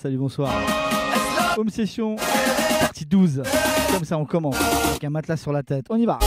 Salut, bonsoir. Home session, partie 12. Comme ça, on commence. Avec un matelas sur la tête. On y va.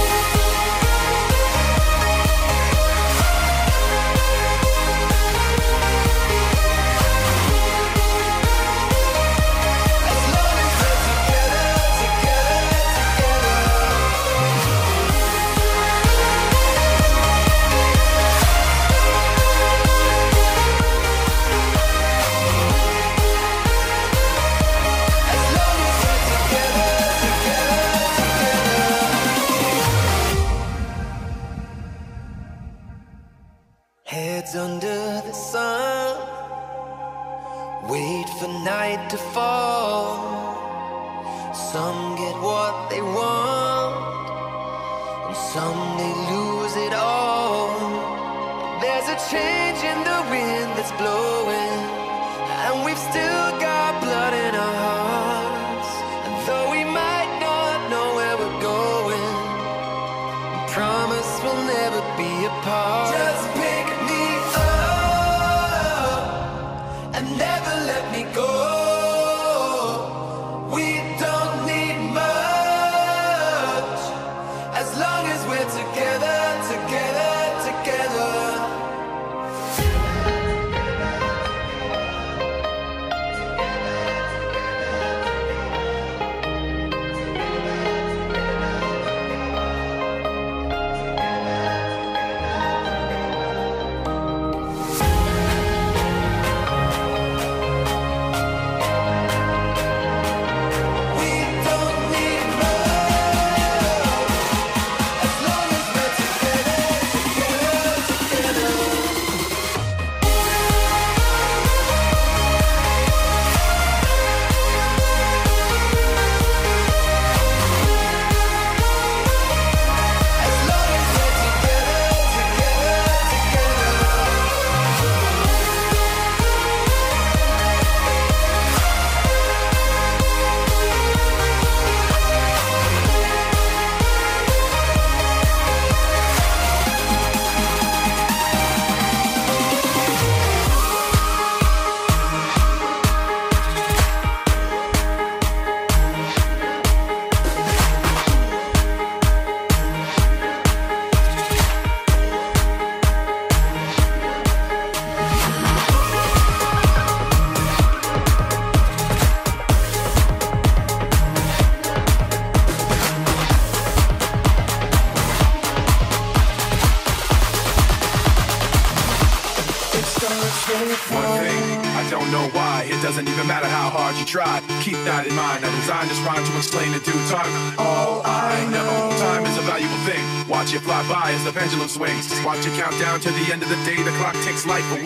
life away.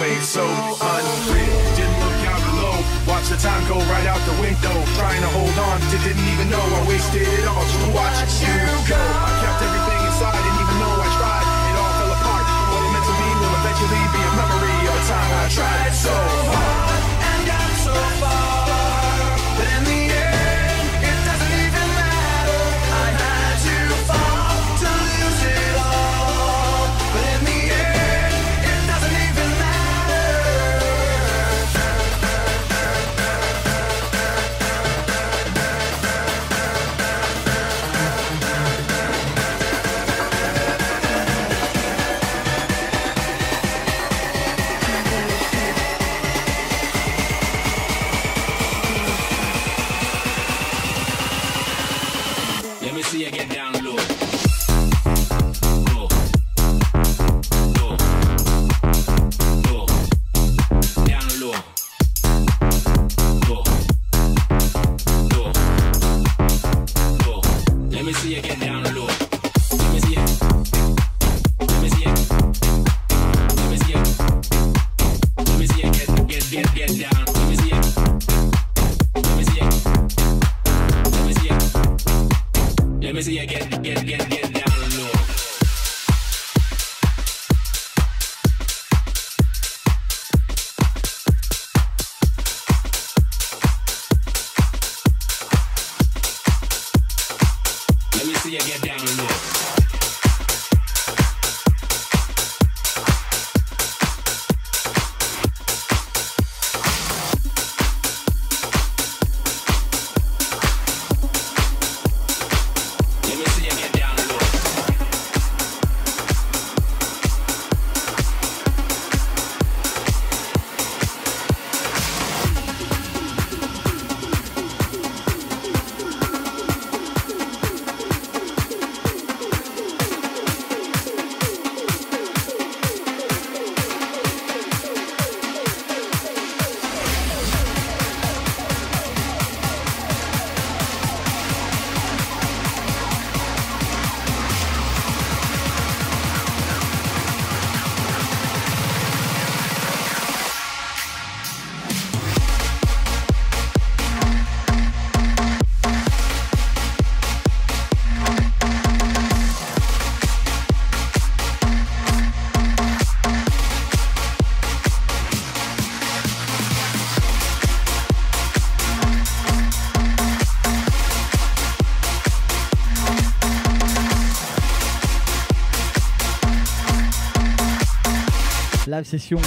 session.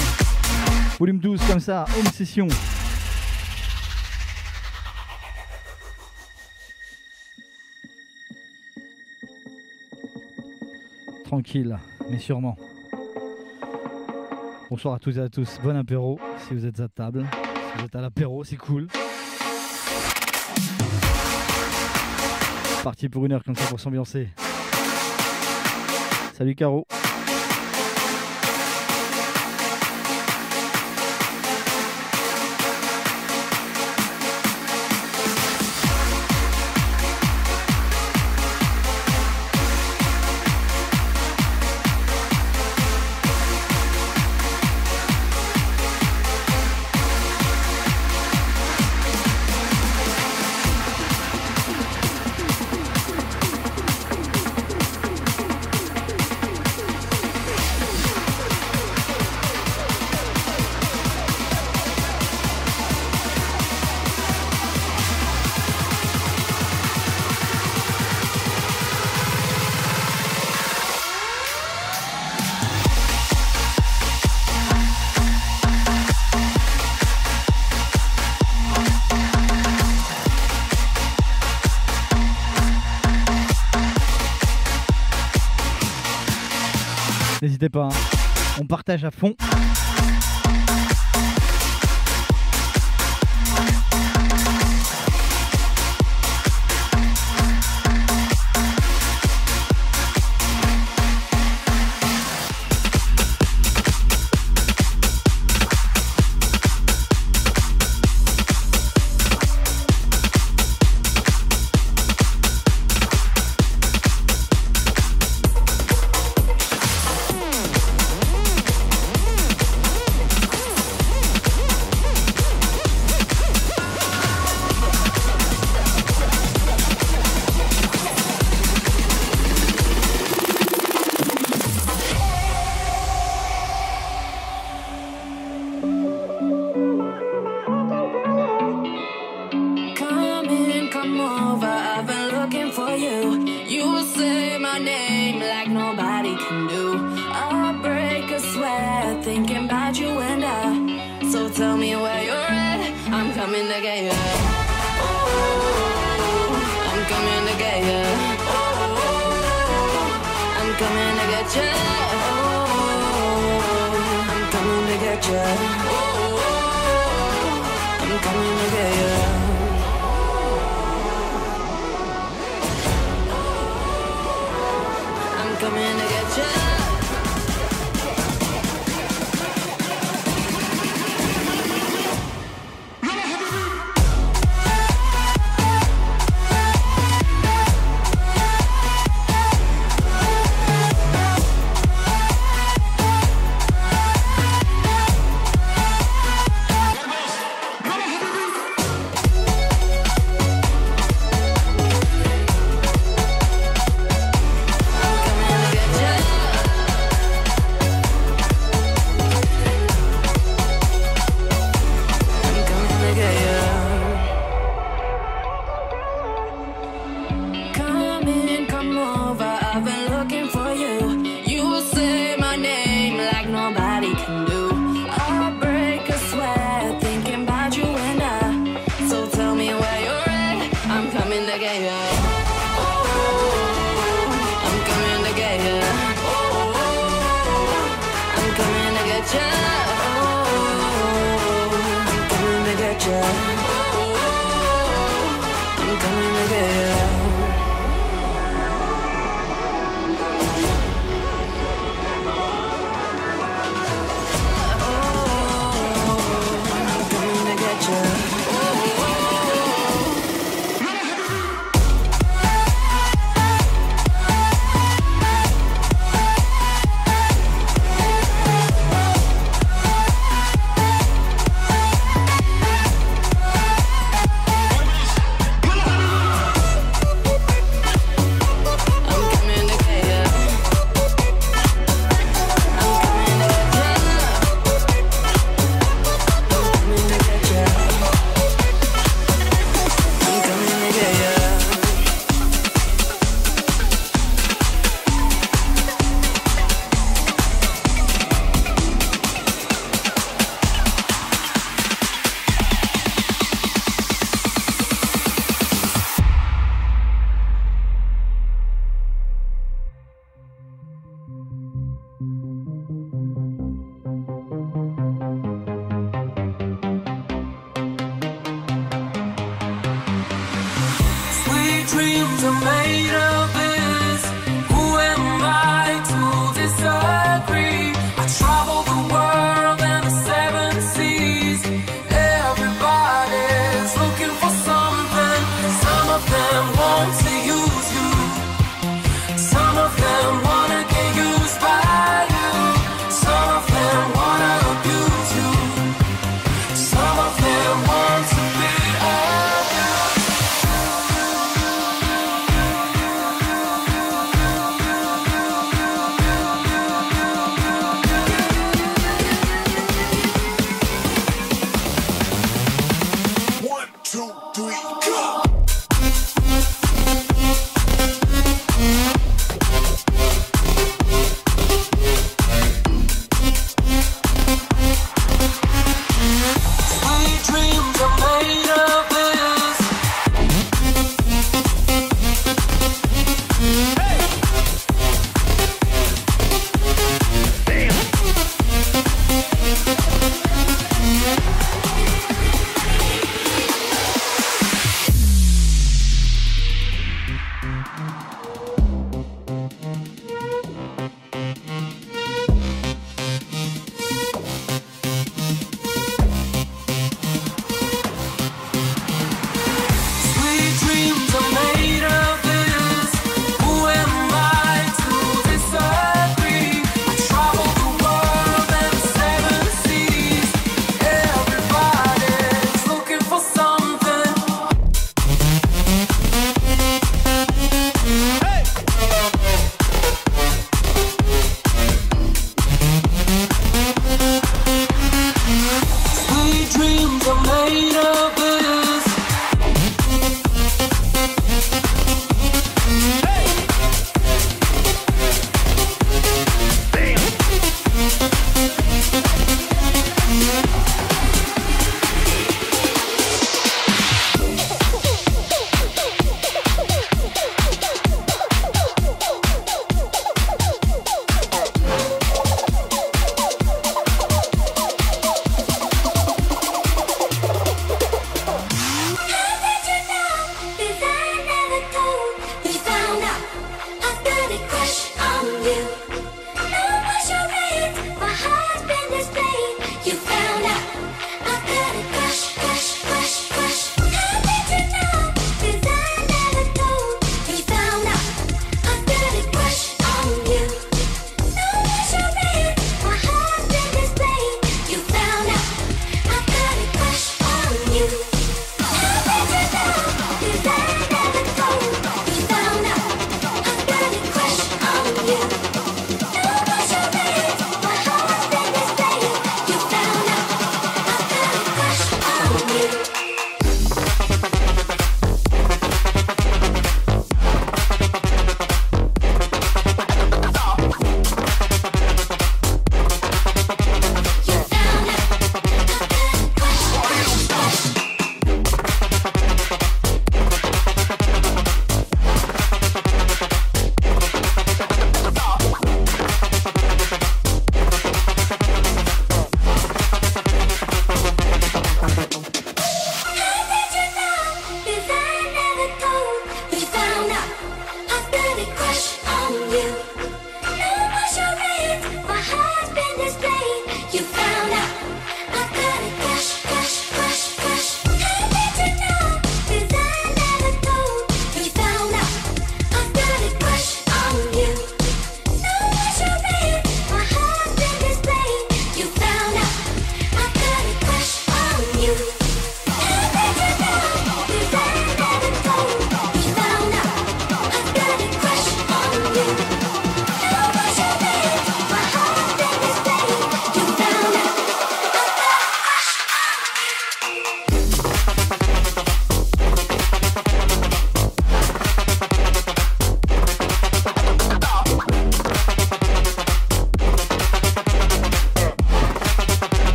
Volume 12 comme ça, home session. Tranquille, mais sûrement. Bonsoir à tous et à tous, bon apéro si vous êtes à table. Si vous êtes à l'apéro, c'est cool. Parti pour une heure comme ça pour s'ambiancer. Salut Caro. n'hésitez pas. Hein. On partage à fond.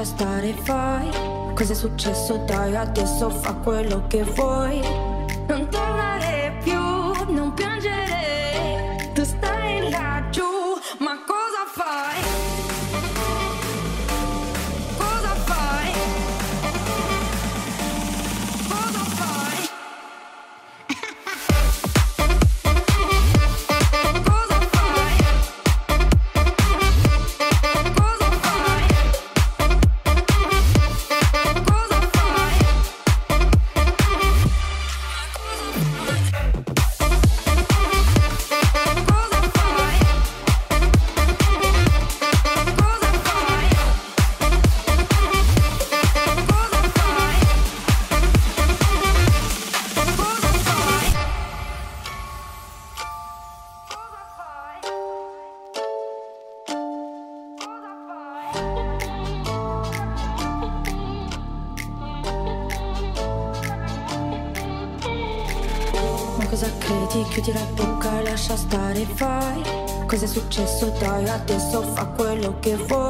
lascia stare, fai. Cosa è successo, dai, adesso fa quello che vuoi. Non tornare Eso trágate, eso fue lo que fue.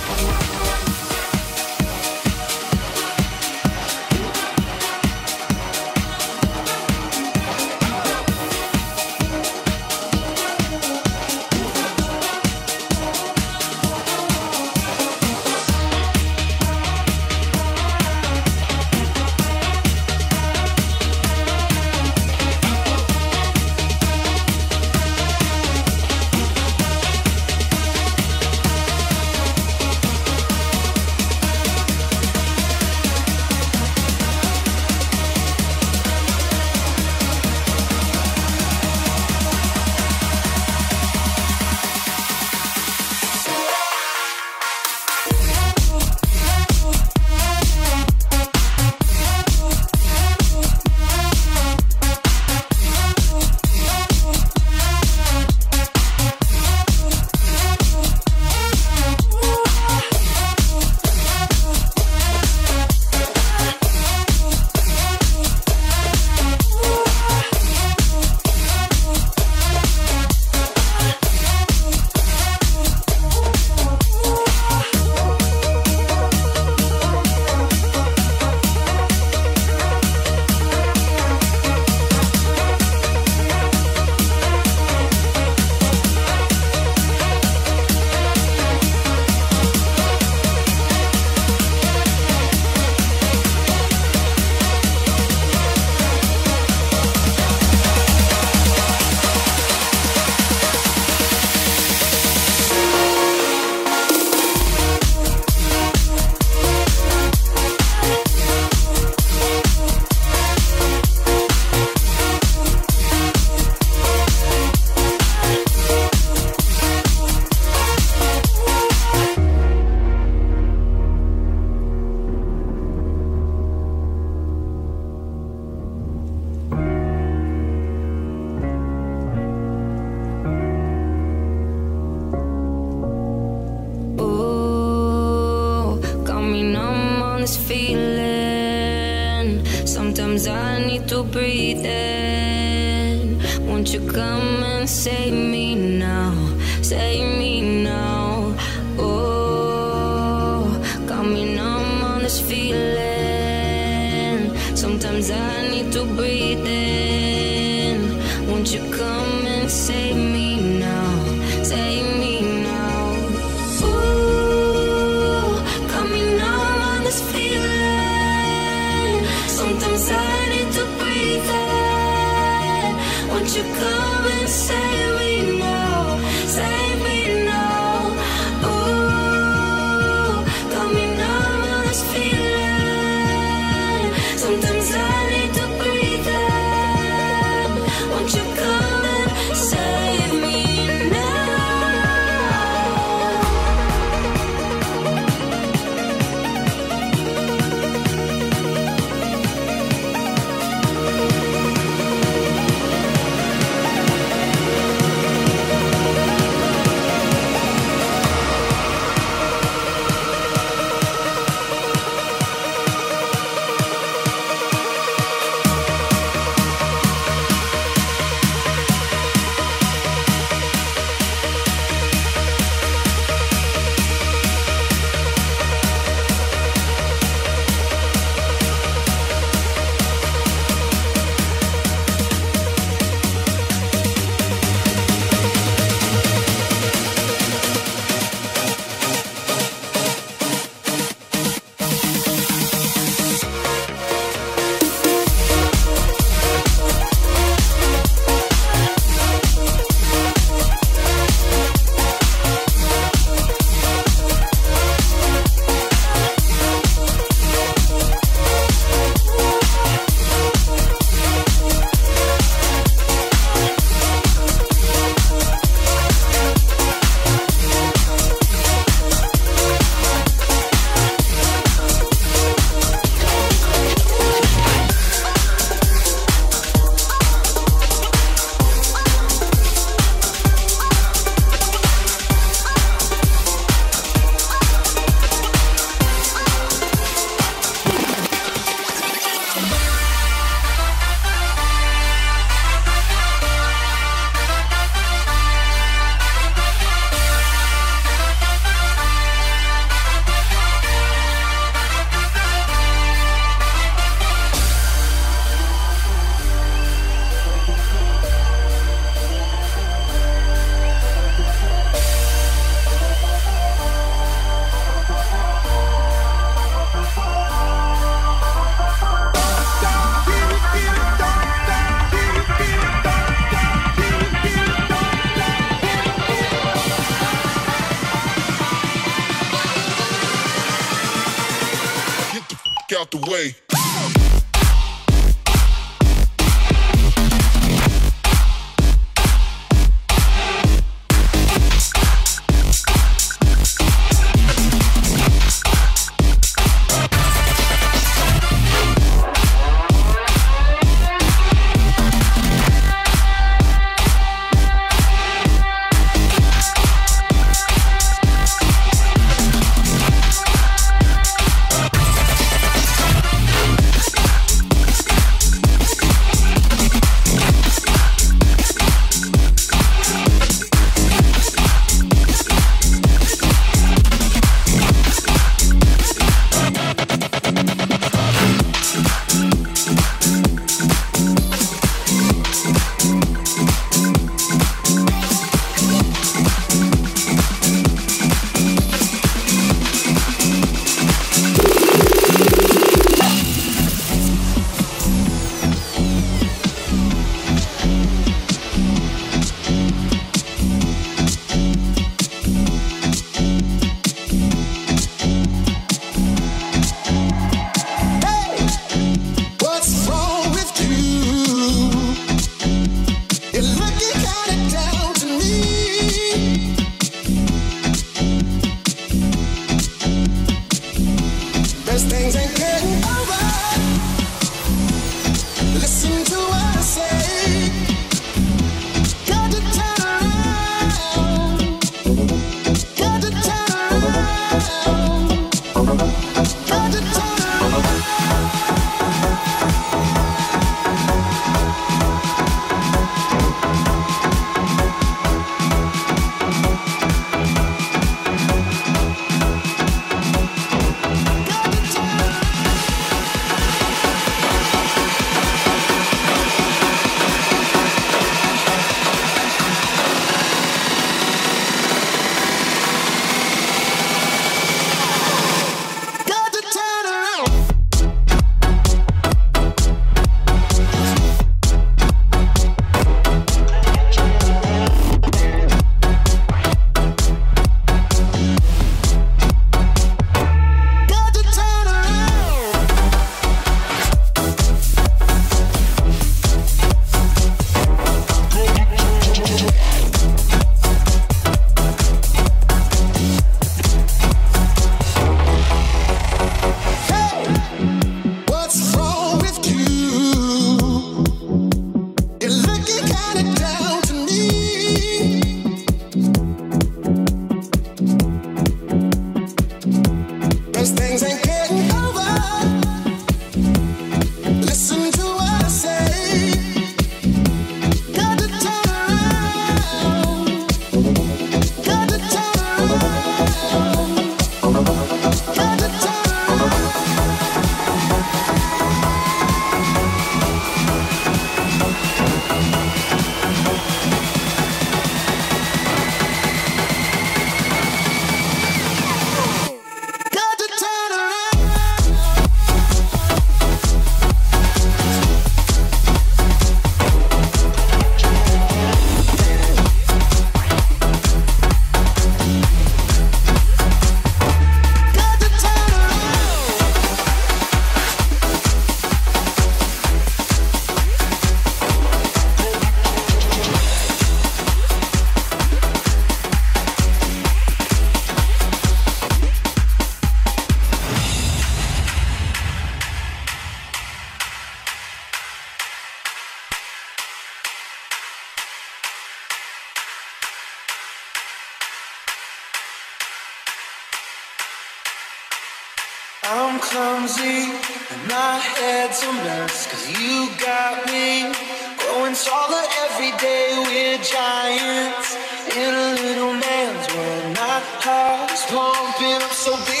clumsy and my head's a mess. Cause you got me growing taller every day. We're giants in a little man's world. My heart is pumping up so big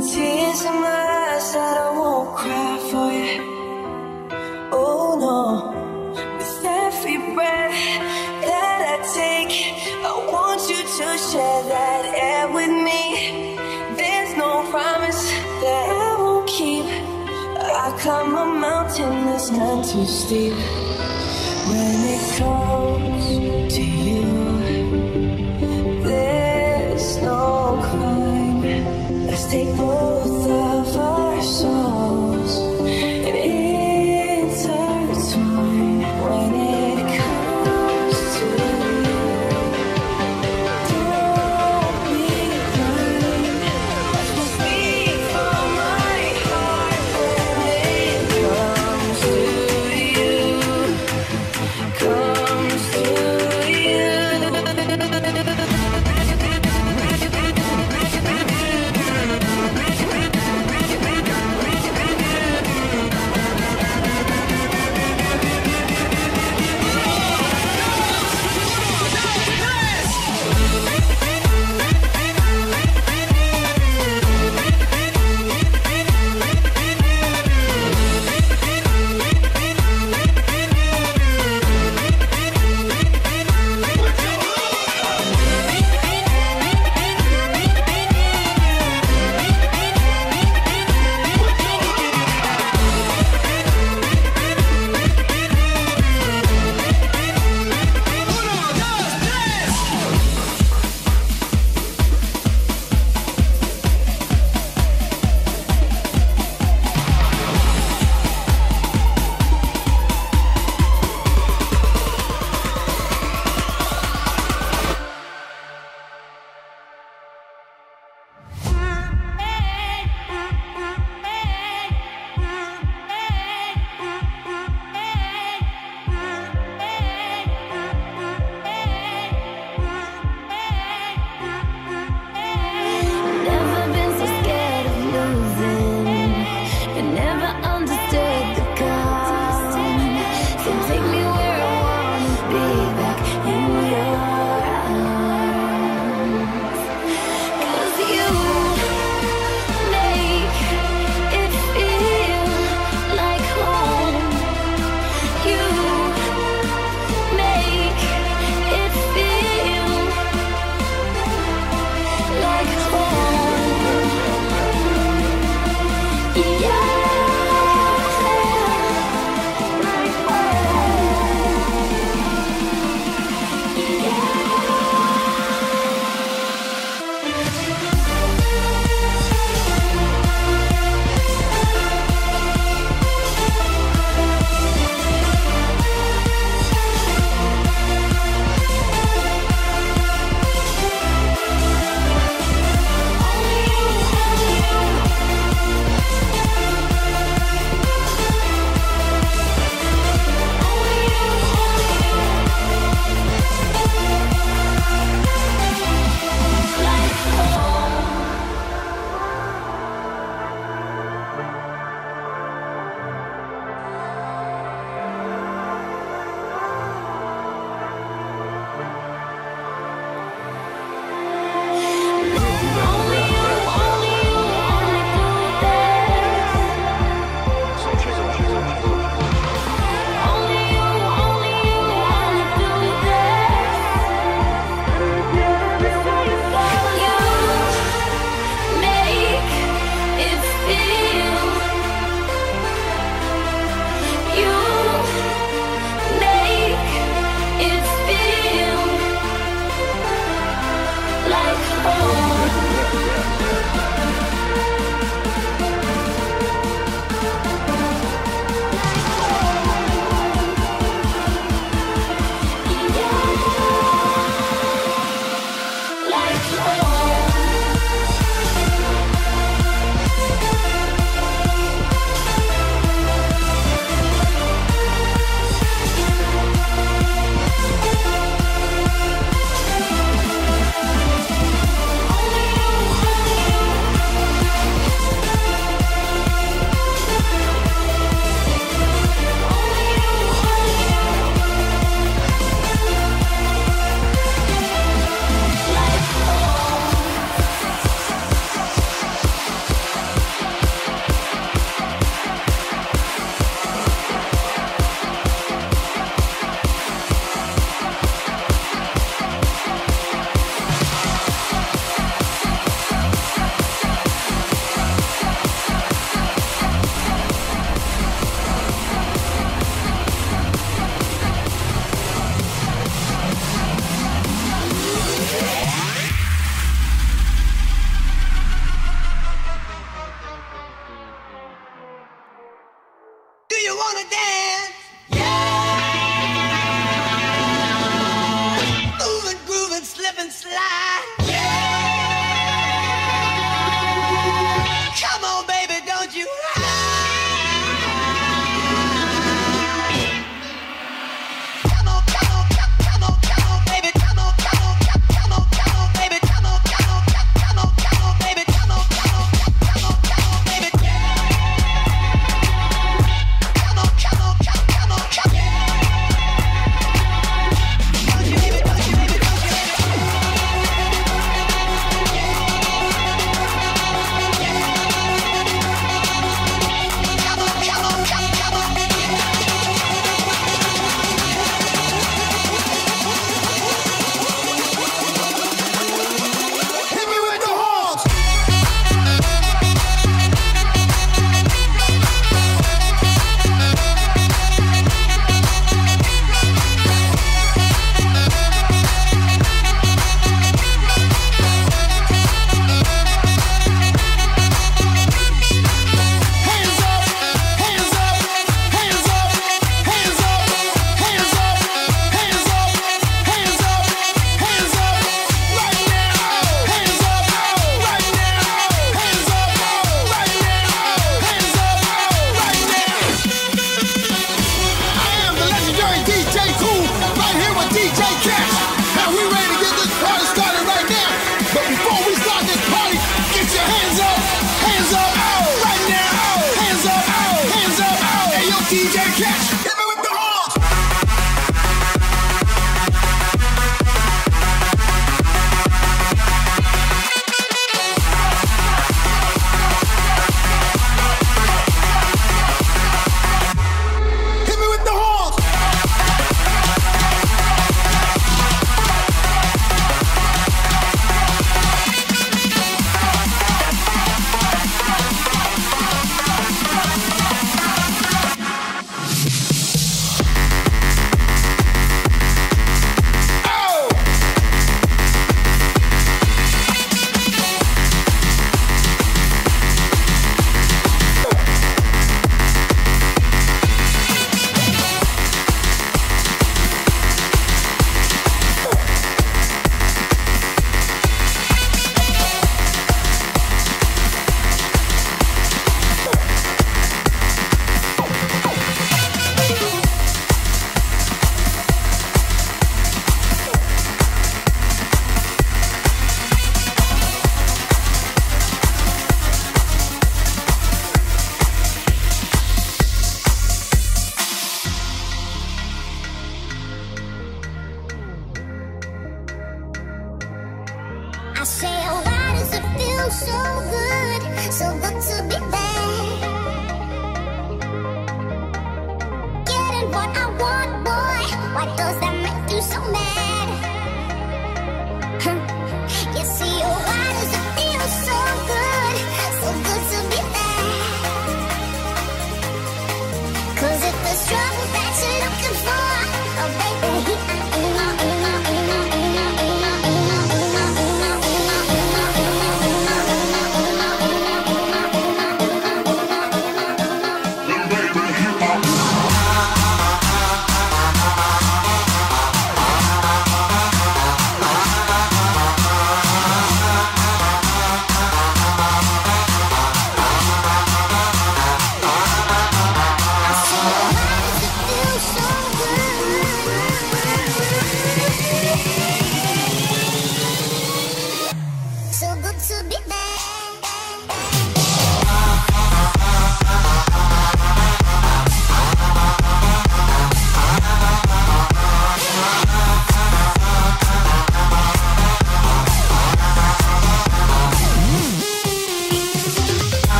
Tears in my eyes that I won't cry for you. Oh no, with every breath that I take, I want you to share that air with me. There's no promise that I won't keep. I climb a mountain that's none too steep. When it comes